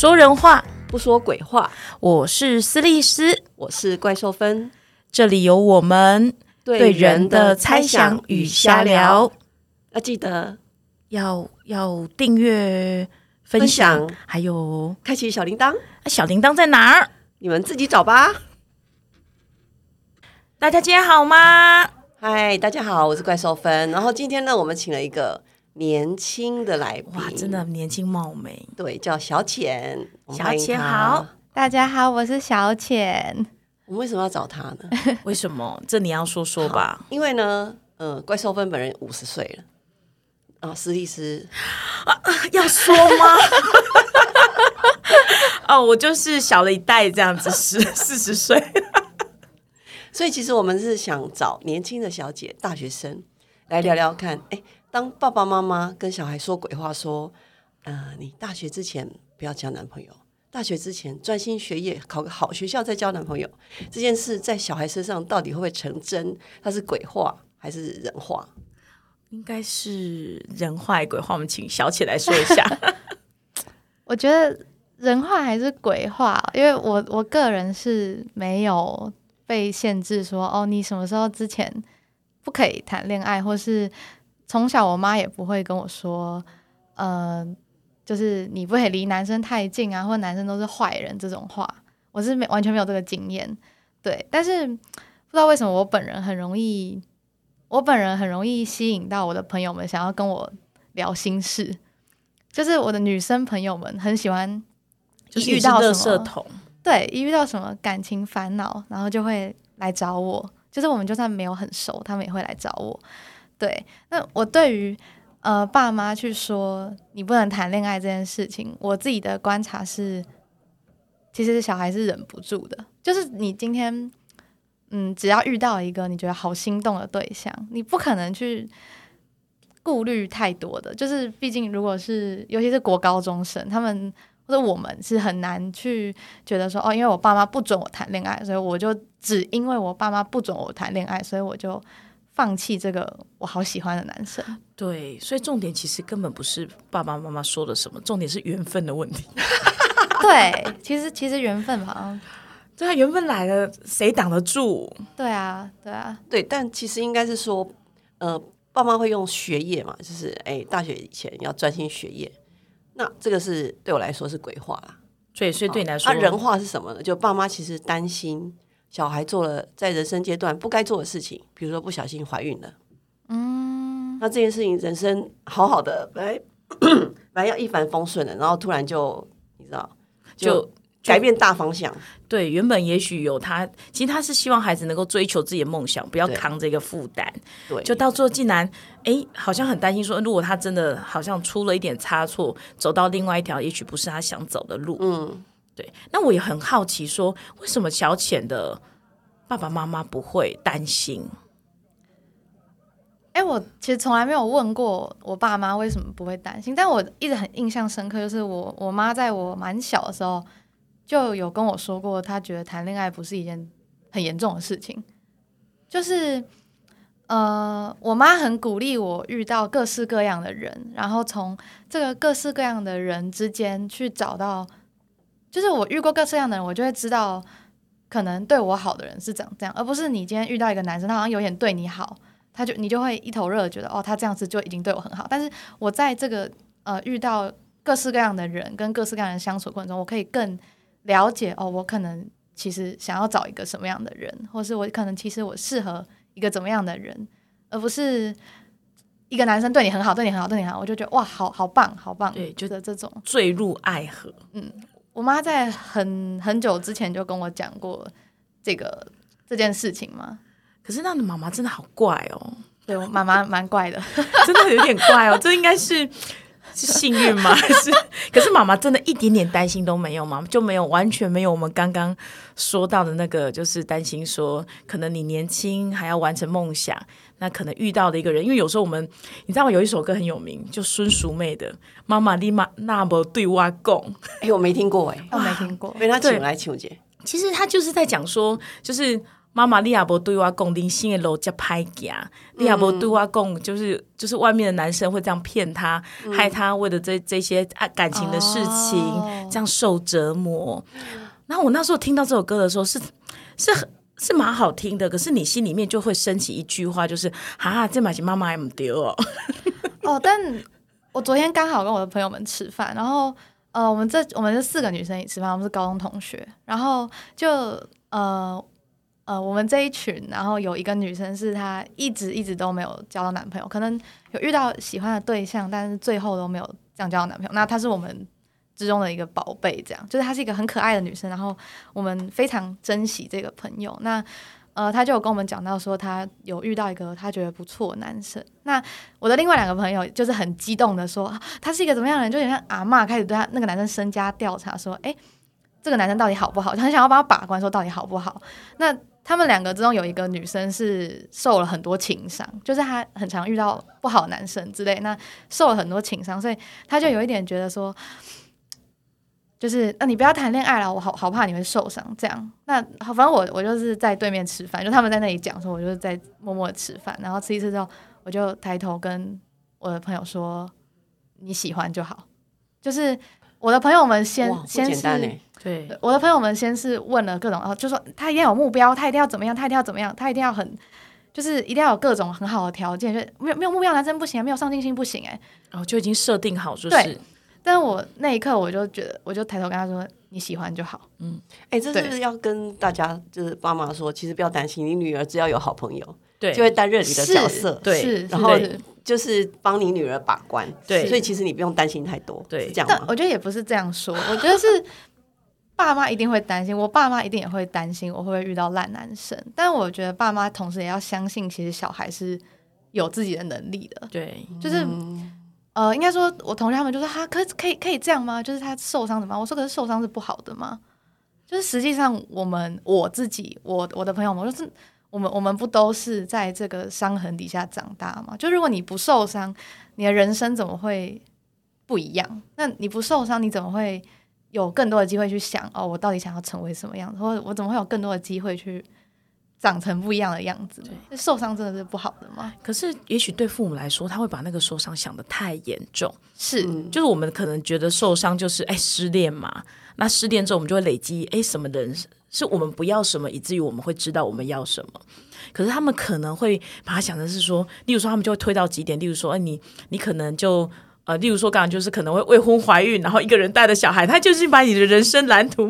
说人话，不说鬼话。我是斯利斯，我是怪兽芬，这里有我们对人的猜想与瞎聊。要记得要要订阅、分享，还有开启小铃铛，小铃铛在哪儿？你们自己找吧。大家今天好吗？嗨，大家好，我是怪兽芬。然后今天呢，我们请了一个年轻的来宾，哇，真的年轻貌美。对，叫小浅。小浅好。大家好，我是小浅。我们为什么要找他呢？为什么？这你要说说吧。因为呢，呃，怪兽芬本人五十岁了。啊，斯蒂斯，要说吗？哦，我就是小了一代这样子，十四十岁。所以其实我们是想找年轻的小姐，大学生来聊聊看。哎，当爸爸妈妈跟小孩说鬼话，说，呃，你大学之前不要交男朋友，大学之前专心学业，考个好学校再交男朋友，这件事在小孩身上到底会不会成真？它是鬼话还是人话？应该是人话鬼话，我们请小起来说一下。我觉得人话还是鬼话，因为我我个人是没有被限制说哦，你什么时候之前不可以谈恋爱，或是从小我妈也不会跟我说，呃，就是你不可以离男生太近啊，或者男生都是坏人这种话，我是没完全没有这个经验。对，但是不知道为什么我本人很容易，我本人很容易吸引到我的朋友们想要跟我聊心事。就是我的女生朋友们很喜欢，就是遇到垃什么对，一遇到什么感情烦恼，然后就会来找我。就是我们就算没有很熟，他们也会来找我。对，那我对于呃爸妈去说你不能谈恋爱这件事情，我自己的观察是，其实小孩是忍不住的。就是你今天，嗯，只要遇到一个你觉得好心动的对象，你不可能去顾虑太多的。就是毕竟如果是尤其是国高中生，他们或者我们是很难去觉得说，哦，因为我爸妈不准我谈恋爱，所以我就只因为我爸妈不准我谈恋爱，所以我就放弃这个我好喜欢的男生。对，所以重点其实根本不是爸爸妈妈说的什么，重点是缘分的问题。对，其实其实缘分嘛，对啊，缘分来了，谁挡得住？对啊，对啊，对，但其实应该是说，呃，爸妈会用学业嘛，就是哎，大学以前要专心学业。那这个是对我来说是鬼话啦。所以，所以对你来说，啊，人话是什么呢？就爸妈其实担心小孩做了在人生阶段不该做的事情，比如说不小心怀孕了，嗯，那这件事情人生好好的，本来本来要一帆风顺的，然后突然就你知道就就改变大方向，对原本也许有他，其实他是希望孩子能够追求自己的梦想，不要对扛这个负担。对，就到最后竟然，哎，好像很担心说，如果他真的好像出了一点差错，走到另外一条也许不是他想走的路。嗯，对，那我也很好奇说，为什么小浅的爸爸妈妈不会担心？哎、我其实从来没有问过我爸妈为什么不会担心，但我一直很印象深刻，就是我我妈在我蛮小的时候就有跟我说过，她觉得谈恋爱不是一件很严重的事情，就是呃，我妈很鼓励我遇到各式各样的人，然后从这个各式各样的人之间去找到，就是我遇过各式各样的人，我就会知道可能对我好的人是长这样，而不是你今天遇到一个男生，他好像有点对你好。他就你就会一头热，觉得哦，他这样子就已经对我很好。但是我在这个呃遇到各式各样的人跟各式各样的人相处过程中，我可以更了解哦，我可能其实想要找一个什么样的人，或是我可能其实我适合一个怎么样的人，而不是一个男生对你很好，对你很好，对你很好，我就觉得哇，好好棒，好棒，对觉得这种。坠入爱河，我妈在很很久之前就跟我讲过这个这件事情嘛。可是那你妈妈真的好怪哦，对我妈妈蛮怪的，真的有点怪哦，这应该是是幸运吗？还是？可是妈妈真的一点点担心都没有吗？就没有完全没有我们刚刚说到的那个，就是担心说可能你年轻还要完成梦想，那可能遇到的一个人，因为有时候我们你知道有一首歌很有名，就孙淑妹的《妈妈你妈那么对我讲》，哎，我没听过哎，我没听过。被他对请来请姐，其实他就是在讲说，就是妈妈，你也无对我讲，人生的路这歹行，你也无对我讲，就是就是外面的男生会这样骗她，害她为了这这些啊感情的事情、哦这样受折磨。然后我那时候听到这首歌的时候是是很是蛮好听的，可是你心里面就会升起一句话，就是哈，这买是妈妈还唔丢哦。哦，但我昨天刚好跟我的朋友们吃饭，然后呃，我们这我们这四个女生一起吃饭，我们是高中同学，然后就呃呃，我们这一群，然后有一个女生是她一直一直都没有交到男朋友，可能有遇到喜欢的对象，但是最后都没有这样交到男朋友。那她是我们之中的一个宝贝，这样就是她是一个很可爱的女生，然后我们非常珍惜这个朋友。那呃，她就有跟我们讲到说，她有遇到一个她觉得不错的男生。那我的另外两个朋友就是很激动的说，他是一个怎么样的人，就有点像阿嬷开始对他那个男生身家调查，说，哎、这个男生到底好不好？很想要帮他把关，说到底好不好？那他们两个之中有一个女生是受了很多情伤，就是她很常遇到不好的男生之类，那受了很多情伤，所以她就有一点觉得说，就是那、你不要谈恋爱了，我好好怕你会受伤。这样，那好，反正我我就是在对面吃饭，就他们在那里讲说，我就是在默默吃饭，然后吃一次之后，我就抬头跟我的朋友说，你喜欢就好。就是我的朋友们先先是对。对我的朋友们先是问了各种，哦，就说他一定要有目标，他一定要怎么样，他一定要怎么样，他一定要很，就是一定要有各种很好的条件，就没有没有目标，男生不行，没有上进心不行，哎。哦，就已经设定好，就是。对。但是我那一刻我就觉得，我就抬头跟他说，你喜欢就好。嗯。哎，这是不是要跟大家就是爸妈说，其实不要担心，你女儿只要有好朋友，对。就会担任你的角色，对。是，然后就是帮你女儿把关，对。所以其实你不用担心太多，对。是这样我觉得也不是这样说，我觉得是爸妈一定会担心，我爸妈一定也会担心我会不会遇到烂男生。但我觉得爸妈同时也要相信，其实小孩是有自己的能力的，对就是。呃，应该说，我同学他们就说，哈，可可以可以这样吗？就是他受伤怎么？我说，可是受伤是不好的吗？就是实际上，我们我自己，我我的朋友们，就是我们我们不都是在这个伤痕底下长大吗？就如果你不受伤，你的人生怎么会不一样？那你不受伤，你怎么会有更多的机会去想哦，我到底想要成为什么样子，或者我怎么会有更多的机会去长成不一样的样子呢？受伤真的是不好的吗？可是，也许对父母来说，他会把那个受伤想得太严重。是，就是我们可能觉得受伤就是哎失恋嘛，那失恋之后我们就会累积哎什么人是我们不要什么，以至于我们会知道我们要什么。可是他们可能会把它想的是说，例如说他们就会推到极点，例如说，哎你你可能就。呃，例如说，刚刚就是可能会未婚怀孕，然后一个人带着小孩，他就是把你的人生蓝图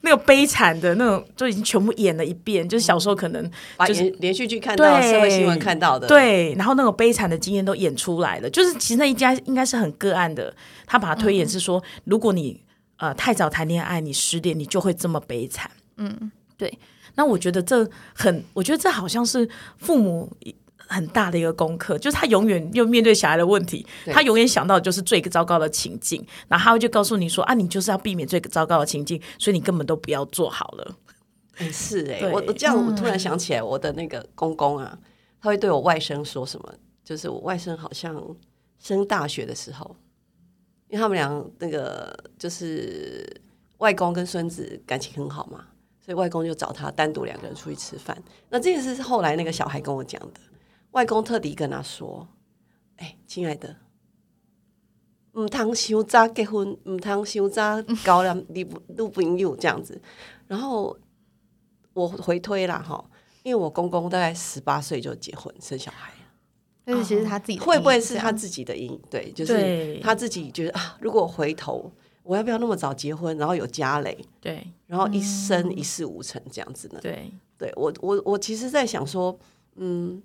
那个悲惨的那种，就已经全部演了一遍。就是小时候可能把就是连连续剧看到、对社会新闻看到的，，对，然后那种悲惨的经验都演出来了。就是其实那一家应该是很个案的，他把它推演是说，如果你呃太早谈恋爱，你失恋，你就会这么悲惨。嗯，对。那我觉得这很，我觉得这好像是父母。很大的一个功课，就是他永远又面对小孩的问题，他永远想到的就是最糟糕的情境，然后他会就告诉你说啊，你就是要避免最糟糕的情境，所以你根本都不要做好了。哎是哎、对我我这样我突然想起来，我的那个公公啊，他会对我外甥说什么？就是我外甥好像升大学的时候，因为他们俩那个就是外公跟孙子感情很好嘛，所以外公就找他单独两个人出去吃饭。那这件事是后来那个小孩跟我讲的，外公特地跟他说：“哎、亲爱的。”唔通想早结婚，唔通想早交男 女女朋友这样子。然后我回推啦哈，因为我公公大概十八岁就结婚生小孩，但是其实他自己的会不会是他自己的因？对，就是他自己觉得啊，如果回头，我要不要那么早结婚，然后有家累，对然后一生一事无成这样子呢？对对我，我我其实在想说，嗯，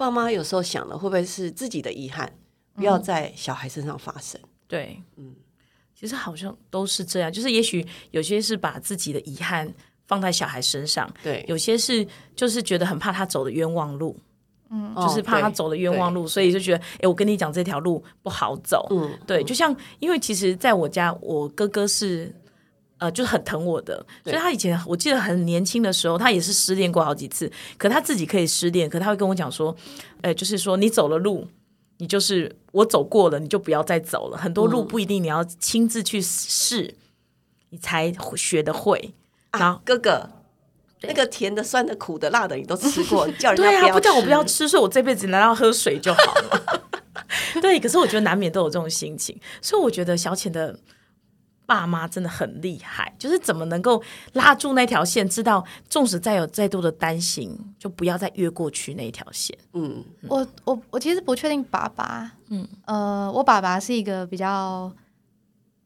爸妈有时候想的，会不会是自己的遗憾，不要在小孩身上发生？对，嗯，其实好像都是这样，就是也许有些是把自己的遗憾放在小孩身上，对，有些是就是觉得很怕他走的冤枉路，嗯。就是怕他走的冤枉路，所以就觉得，哎、我跟你讲这条路不好走。嗯，对，就像因为其实在我家，我哥哥是呃，就是很疼我的，所以他以前我记得很年轻的时候，他也是失恋过好几次，可他自己可以失恋，可他会跟我讲说，呃，就是说你走了路。你就是我走过了，你就不要再走了。很多路不一定你要亲自去试，你才学得会。然后啊，哥哥，那个甜的、酸的、苦的、辣的，你都吃过，叫人家对啊，不叫我不要吃。吃，所以我这辈子难道喝水就好了？对，可是我觉得难免都有这种心情，所以我觉得小浅的爸妈真的很厉害，就是怎么能够拉住那条线，知道纵使再有再多的担心，就不要再越过去那一条线。嗯，我我我其实不确定爸爸，嗯。呃，我爸爸是一个比较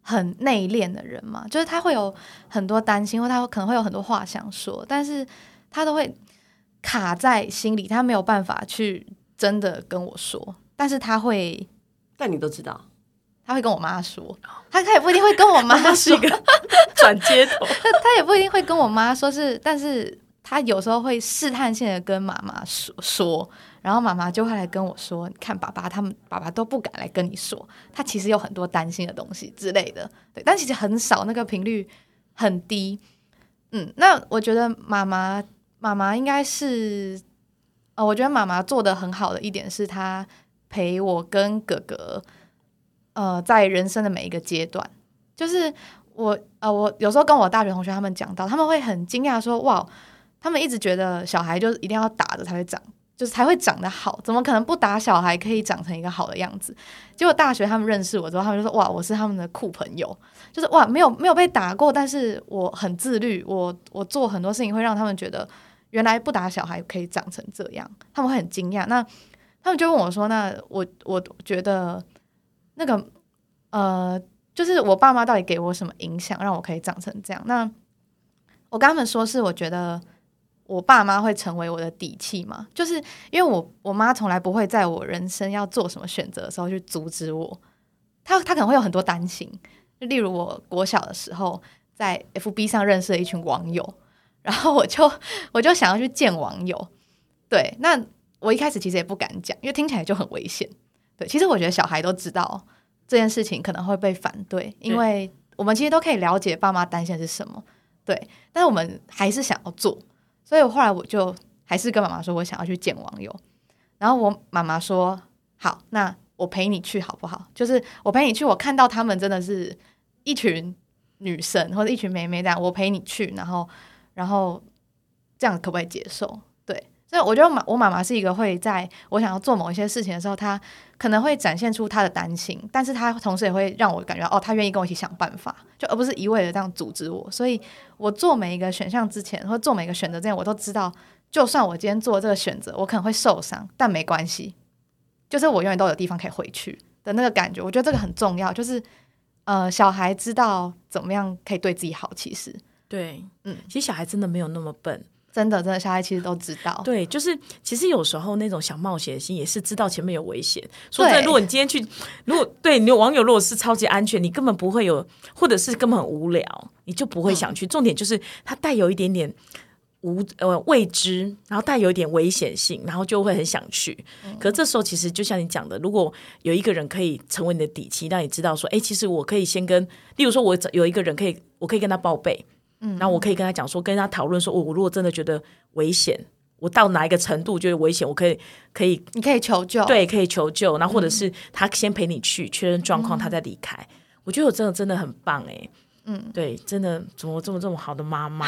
很内敛的人嘛，就是他会有很多担心，或他可能会有很多话想说，但是他都会卡在心里，他没有办法去真的跟我说，但是他会但你都知道，他会跟我妈说，他他也不一定会跟我妈说，转接头，他也不一定会跟我妈说是，但是他有时候会试探性的跟妈妈说说，然后妈妈就会来跟我说，你看爸爸他们爸爸都不敢来跟你说，他其实有很多担心的东西之类的，对，但其实很少，那个频率很低。嗯，那我觉得妈妈妈妈应该是，呃，我觉得妈妈做的很好的一点是，她陪我跟哥哥，呃，在人生的每一个阶段，就是我呃，我有时候跟我大学同学他们讲到，他们会很惊讶说：“哇，他们一直觉得小孩就是一定要打的才会长，就是才会长得好，怎么可能不打小孩可以长成一个好的样子？”结果大学他们认识我之后，他们就说：“哇，我是他们的酷朋友，就是哇，没有没有被打过，但是我很自律，我我做很多事情会让他们觉得原来不打小孩可以长成这样，他们会很惊讶。那他们就问我说：“那我我觉得那个呃。”就是我爸妈到底给我什么影响，让我可以长成这样？那我跟他们说，是我觉得我爸妈会成为我的底气嘛，就是因为我我妈从来不会在我人生要做什么选择的时候去阻止我，她她可能会有很多担心，例如我国小的时候在 FB 上认识了一群网友，然后我就我就想要去见网友，对，那我一开始其实也不敢讲，因为听起来就很危险，对，其实我觉得小孩都知道。这件事情可能会被反对，因为我们其实都可以了解爸妈担心的是什么，对，但是我们还是想要做，所以后来我就还是跟妈妈说，我想要去见网友，然后我妈妈说好，那我陪你去好不好？就是我陪你去，我看到他们真的是一群女生或者一群妹妹这样，我陪你去，然后然后这样可不可以接受？对所以我觉得妈，我妈妈是一个会在我想要做某一些事情的时候，她可能会展现出他的担心，但是他同时也会让我感觉哦，他愿意跟我一起想办法，就而不是一味的这样阻止我。所以我做每一个选项之前，或做每个选择之前，我都知道，就算我今天做这个选择，我可能会受伤，但没关系，就是我永远都有地方可以回去的那个感觉。我觉得这个很重要，就是呃，小孩知道怎么样可以对自己好。其实，对，嗯，其实小孩真的没有那么笨。真的，真的，小孩其实都知道。对，就是其实有时候那种想冒险的心也是知道前面有危险。说真的，如果你今天去，如果对你有网友如果是超级安全，你根本不会有，或者是根本很无聊，你就不会想去。重点就是它带有一点点无呃未知，然后带有一点危险性，然后就会很想去。可这时候其实就像你讲的，如果有一个人可以成为你的底气，让你知道说，哎，其实我可以先跟，例如说我有一个人可以，我可以跟他报备。然后我可以跟他讲说，跟他讨论说，我我如果真的觉得危险，我到哪一个程度觉得危险，我可以可以，你可以求救，对，可以求救。然后或者是他先陪你去确认状况，他再离开。我觉得我真的真的很棒哎，嗯，对，真的怎么这么这么好的妈妈？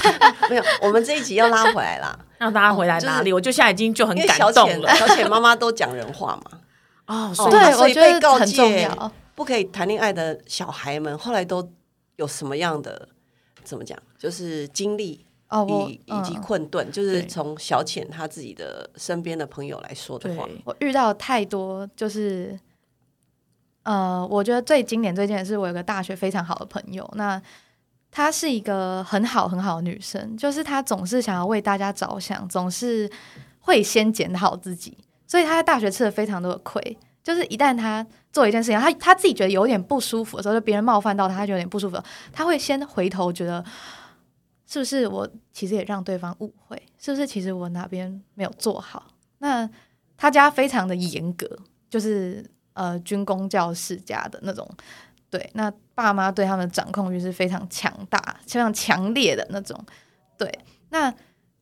没有，我们这一集要拉回来啦，让大家回来哪里？我就现在已经就很感动了。小浅妈妈都讲人话嘛，哦，对，所以被告诫不可以谈恋爱的小孩们，后来都有什么样的？怎么讲？就是经历哦，以以及困顿，就是从小浅他自己的身边的朋友来说的话，我遇到太多，就是呃，我觉得最经典、最经典是我有个大学非常好的朋友，那她是一个很好很好的女生，就是她总是想要为大家着想，总是会先检讨自己，所以她在大学吃了非常多的亏。就是一旦他做一件事情，他他自己觉得有点不舒服的时候，就别人冒犯到他，他就有点不舒服，他会先回头觉得，是不是我其实也让对方误会？是不是其实我哪边没有做好？那他家非常的严格，就是呃军工教世家的那种，对，那爸妈对他们的掌控欲是非常强大、非常强烈的那种，对，那。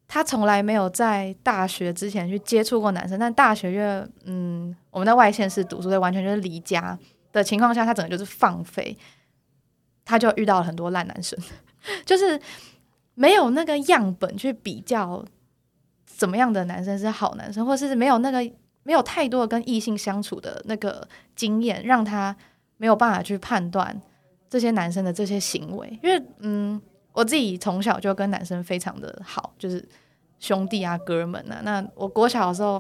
他从来没有在大学之前去接触过男生，但大学因为嗯，我们在外县市读书，所以完全就是离家的情况下，他整个就是放飞，他就遇到了很多烂男生。就是没有那个样本去比较怎么样的男生是好男生，或者是没有那个没有太多的跟异性相处的那个经验，让他没有办法去判断这些男生的这些行为。因为嗯，我自己从小就跟男生非常的好，就是兄弟啊、哥们啊。那我国小的时候，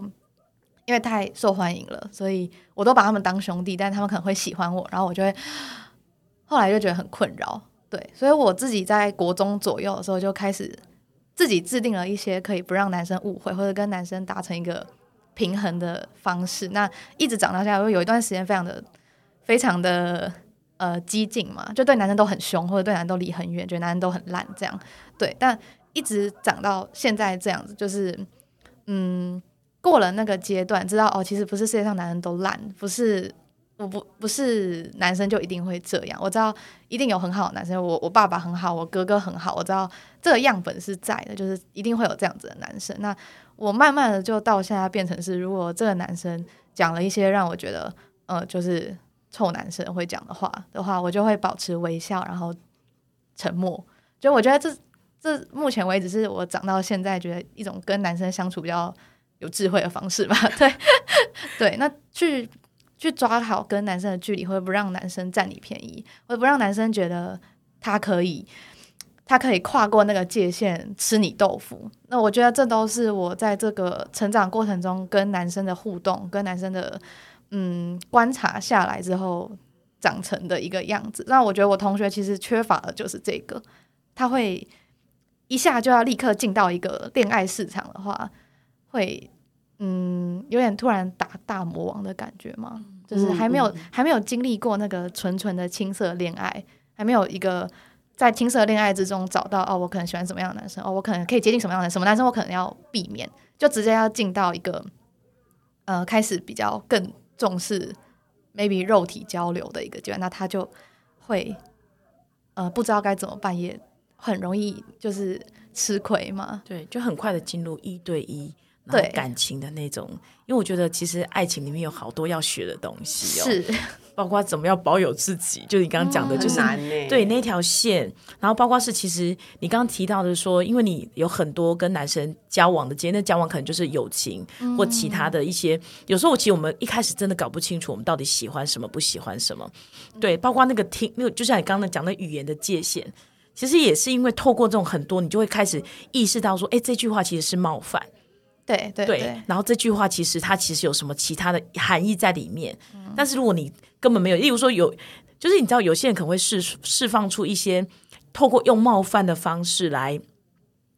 因为太受欢迎了，所以我都把他们当兄弟，但他们可能会喜欢我，然后我就会后来就觉得很困扰。对，所以我自己在国中左右的时候就开始自己制定了一些可以不让男生误会，或者跟男生达成一个平衡的方式。那一直长到现在，我有一段时间非常的、非常的呃激进嘛，就对男生都很凶，或者对男生都离很远，觉得男生都很烂这样。对，但一直长到现在这样子，就是嗯，过了那个阶段，知道哦，其实不是世界上男人都烂，不是。我不不是男生就一定会这样，我知道一定有很好的男生，我我爸爸很好，我哥哥很好，我知道这个样本是在的，就是一定会有这样子的男生。那我慢慢的就到现在变成是，如果这个男生讲了一些让我觉得呃就是臭男生会讲的话的话，我就会保持微笑，然后沉默。就我觉得这这目前为止是我长到现在觉得一种跟男生相处比较有智慧的方式吧。对对，那去。去抓好跟男生的距离，或者不让男生占你便宜，或者不让男生觉得他可以，他可以跨过那个界限吃你豆腐。那我觉得这都是我在这个成长过程中跟男生的互动、跟男生的嗯观察下来之后长成的一个样子。那我觉得我同学其实缺乏的就是这个，他会一下就要立刻进到一个恋爱市场的话，会。嗯，有点突然打大魔王的感觉嘛，就是还没有还没有经历过那个纯纯的青涩恋爱，还没有一个在青涩恋爱之中找到哦，我可能喜欢什么样的男生，哦，我可能可以接近什么样的什么男生，我可能要避免，就直接要进到一个呃开始比较更重视 maybe 肉体交流的一个阶段，那他就会呃不知道该怎么办，也很容易就是吃亏嘛，对，就很快的进入一对一。对感情的那种，因为我觉得其实爱情里面有好多要学的东西哦，是包括怎么样保有自己，就你刚刚讲的，就是对那条线，然后包括是其实你刚刚提到的说，因为你有很多跟男生交往的经验，那交往可能就是友情或其他的一些，有时候其实我们一开始真的搞不清楚我们到底喜欢什么，不喜欢什么，对，包括那个听，那个就像你刚刚讲的语言的界限，其实也是因为透过这种很多，你就会开始意识到说，哎，这句话其实是冒犯。对对对，然后这句话其实它其实有什么其他的含义在里面，但是如果你根本没有，例如说有，就是你知道有些人可能会释释放出一些透过用冒犯的方式来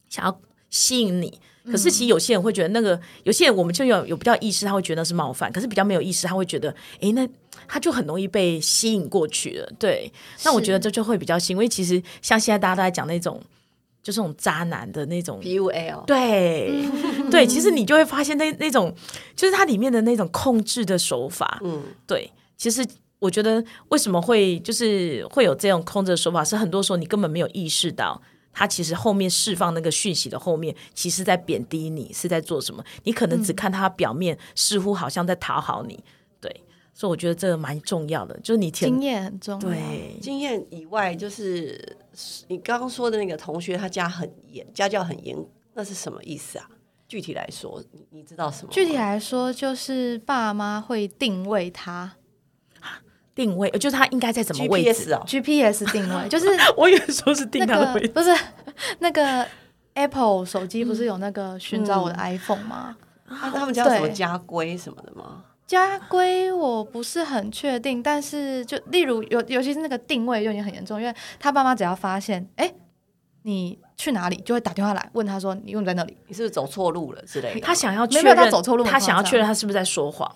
想要吸引你，可是其实有些人会觉得那个有些人我们就有有比较意识，他会觉得是冒犯，可是比较没有意识，他会觉得哎，那他就很容易被吸引过去了。对，那我觉得这就会比较新，因为其实像现在大家都在讲那种。就是那种渣男的那种。P U L，对 对，其实你就会发现那那种就是它里面的那种控制的手法，嗯，对，其实我觉得为什么会就是会有这种控制的手法，是很多时候你根本没有意识到，他其实后面释放那个讯息的后面，其实在贬低你是在做什么，你可能只看他表面，似乎好像在讨好你，对，所以我觉得这个蛮重要的，就是你经验很重要，对，经验以外就是。你刚刚说的那个同学，他家很严，家教很严，那是什么意思啊？具体来说，你你知道什么？具体来说，就是爸妈会定位他，定位就是他应该在什么位置哦？GPS 定位就是 我也说是定他的位置，不是那个 Apple 手机不是有那个寻找我的 iPhone 吗？他他们家什么家规什么的吗？家规我不是很确定，但是就例如尤尤其是那个定位就已经很严重，因为他爸妈只要发现，哎，你去哪里，就会打电话来问他说，你为什么在那里？你是不是走错路了之类的？他想要确认他走错路，他想要确认他是不是在说谎。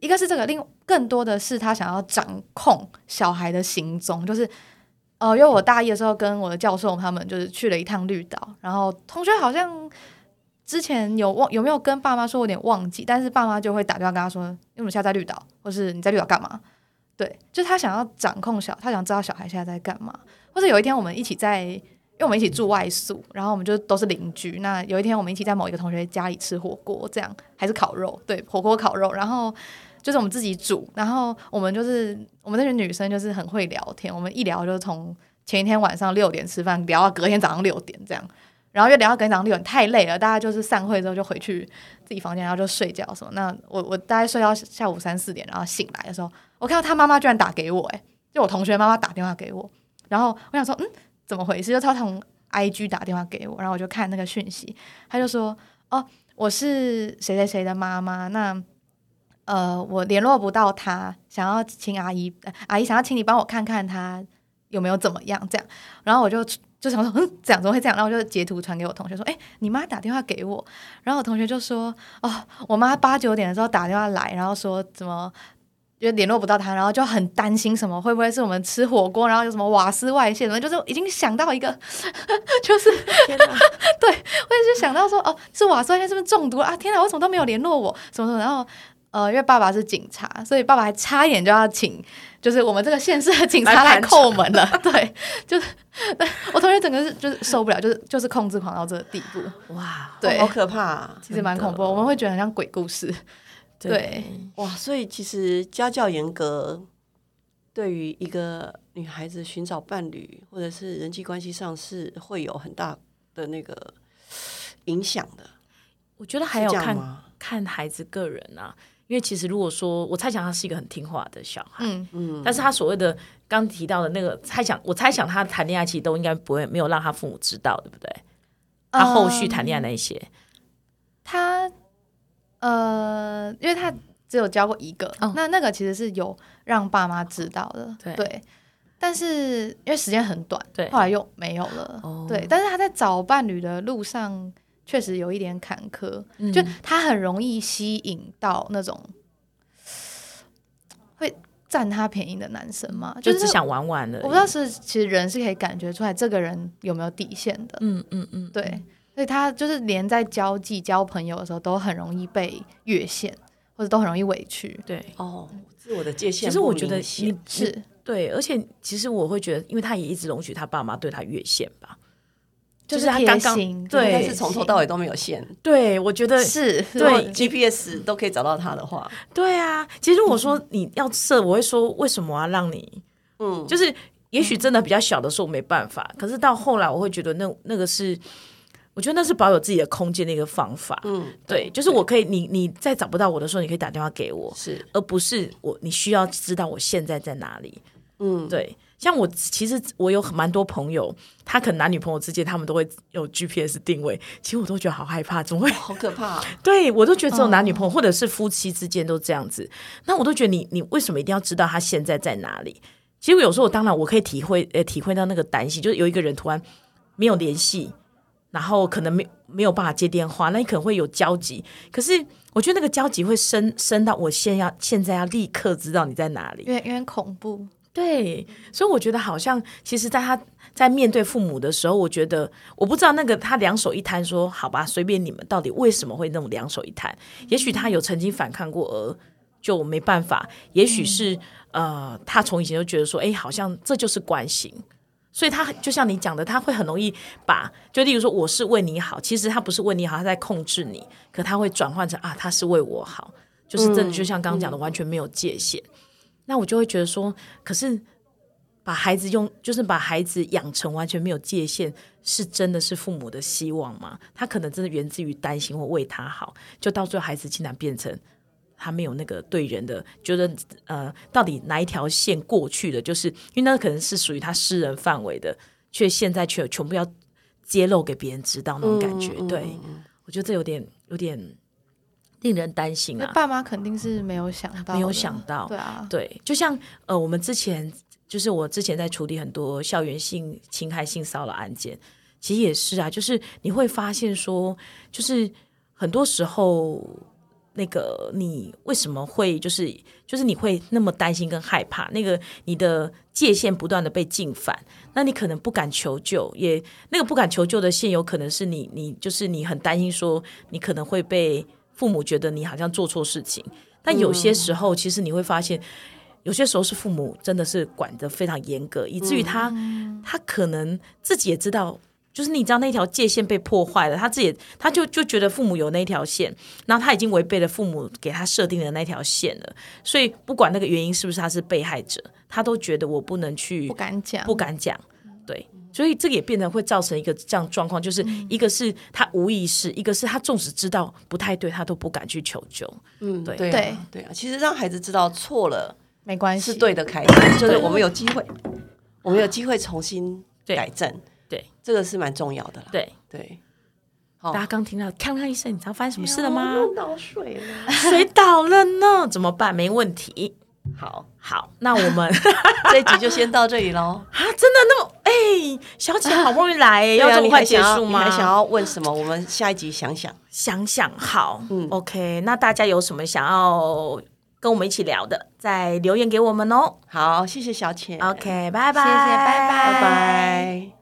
一个是这个，另更多的是他想要掌控小孩的行踪，就是呃，因为我大一的时候跟我的教授他们就是去了一趟绿岛，然后同学好像。之前有忘有没有跟爸妈说，有点忘记，但是爸妈就会打电话跟他说，因为我们现在在绿岛，或是你在绿岛干嘛？对，就他想要掌控小，他想知道小孩现在在干嘛，或者有一天我们一起在，因为我们一起住外宿，然后我们就都是邻居。那有一天我们一起在某一个同学家里吃火锅，这样还是烤肉，对，火锅烤肉，然后就是我们自己煮，然后我们就是我们那群女生就是很会聊天，我们一聊就从。前一天晚上六点吃饭，聊到隔天早上六点这样，然后又聊到隔天早上六点，太累了，大家就是散会之后就回去自己房间，然后就睡觉什么。那我我大概睡到下午三四点，然后醒来的时候，我看到他妈妈居然打给我、欸，就我同学妈妈打电话给我，然后我想说，嗯，怎么回事？就他从 IG 打电话给我，然后我就看那个讯息，他就说，哦，我是谁谁谁的妈妈，那呃，我联络不到他，想要请阿姨，阿姨想要请你帮我看看他有没有怎么样，这样，然后我就就想说，嗯，这样怎么会这样？然后我就截图传给我同学说，哎、你妈打电话给我，然后我同学就说，哦，我妈八九点的时候打电话来，然后说怎么。就联络不到他，然后就很担心什么会不会是我们吃火锅，然后有什么瓦斯外泄什么，就是已经想到一个，就是天哪，我也是想到说，哦，是瓦斯外泄是不是中毒了啊？天哪，为什么都没有联络我？什么什么？然后呃，因为爸爸是警察，所以爸爸还差一点就要请，就是我们这个县市的警察来叩门了。对，就是 我同学整个是就是受不了，就是就是控制狂到这个地步，哇，对好可怕、啊！其实蛮恐怖，我们会觉得很像鬼故事。对，哇，所以其实家教严格，对于一个女孩子寻找伴侣或者是人际关系上是会有很大的那个影响的。我觉得还是有看？看孩子个人啊，因为其实如果说我猜想他是一个很听话的小孩，嗯，嗯，但是他所谓的刚提到的那个猜想，我猜想他谈恋爱其实都应该不会没有让他父母知道，对不对？他后续谈恋爱那一些，他呃，因为他只有交过一个，哦。那那个其实是有让爸妈知道的，对。但是因为时间很短，对。后来又没有了，哦。对。但是他在找伴侣的路上确实有一点坎坷，嗯。就他很容易吸引到那种会占他便宜的男生嘛，就是只想玩玩的。我不知道是其实人是可以感觉出来这个人有没有底线的，嗯嗯嗯，对，所以他就是连在交际、交朋友的时候都很容易被越线，或者都很容易委屈。对。哦，自我的界限其。实我觉得你是，对，而且其实我会觉得，因为他也一直容许他爸妈对他越线吧，就是他刚刚对但是从头到尾都没有线。对我觉得是，对 GPS 都可以找到他的话，对啊。其实我说你要设，我会说为什么要让你，嗯，就是也许真的比较小的时候没办法，可是到后来我会觉得那那个是。我觉得那是保有自己的空间的一个方法，嗯，对，就是我可以，你你在找不到我的时候，你可以打电话给我，是，而不是我你需要知道我现在在哪里。嗯，对，像我其实我有蛮多朋友，他可能男女朋友之间他们都会有 GPS 定位，其实我都觉得好害怕，怎么会？好可怕啊。对我都觉得只有男女朋友、或者是夫妻之间都这样子，那我都觉得你你为什么一定要知道他现在在哪里？其实有时候我当然我可以体会呃体会到那个担心，就是有一个人突然没有联系，然后可能没没有办法接电话，那你可能会有交集。可是我觉得那个交集会升升到我现在要现在要立刻知道你在哪里。有点有点恐怖。对，所以我觉得好像，其实，在他在面对父母的时候，我觉得我不知道那个他两手一摊说好吧，随便你们，到底为什么会那种两手一摊？也许他有曾经反抗过，而就没办法；也许是、呃，他从以前就觉得说，哎，好像这就是关心。所以他就像你讲的，他会很容易把，就例如说我是为你好，其实他不是为你好，他在控制你，可他会转换成啊，他是为我好，就是真的就像刚刚讲的，完全没有界限。那我就会觉得说，可是把孩子用，就是把孩子养成完全没有界限，是真的是父母的希望吗？他可能真的源自于担心或为他好，就到最后孩子竟然变成他没有那个对人的，觉得呃，到底哪一条线过去的，就是因为那可能是属于他私人范围的，却现在却全部要揭露给别人知道那种感觉。嗯对，我觉得这有点有点令人担心啊。那爸妈肯定是没有想到，没有想到。对啊，对，就像呃，我们之前就是我之前在处理很多校园性侵害、性骚扰案件，其实也是啊，就是你会发现说，就是很多时候那个你为什么会就是就是你会那么担心跟害怕，那个你的界限不断的被进犯，那你可能不敢求救，也那个不敢求救的线有可能是你你就是你很担心说你可能会被父母觉得你好像做错事情，但有些时候其实你会发现。有些时候是父母真的是管得非常严格，以至于他、他可能自己也知道，就是你知道那条界限被破坏了，他自己他就就觉得父母有那条线，然后他已经违背了父母给他设定的那条线了，所以不管那个原因是不是他是被害者，他都觉得我不能去不敢讲，不敢讲。对，所以这个也变成会造成一个这样状况，就是一个是他无意识，一个是他纵使知道不太对，他都不敢去求救。嗯，对对啊对啊，其实让孩子知道错了没关系，是对的开始，就是我们有机会，我们有机会重新对改正，对，这个是蛮重要的啦。对，对，大家刚听到锵锵一声，你知道发生什么事了吗？水了。水倒了呢，怎么办？没问题。好，好，那我们 这一集就先到这里喽。啊，真的那么哎、小姐好不容易来、要这么快结束吗？你还想要问什么？我们下一集想想。想想好，嗯 o k 那大家有什么想要跟我们一起聊的，再留言给我们哦。好，谢谢小姐 OK，拜拜，谢谢拜拜拜拜。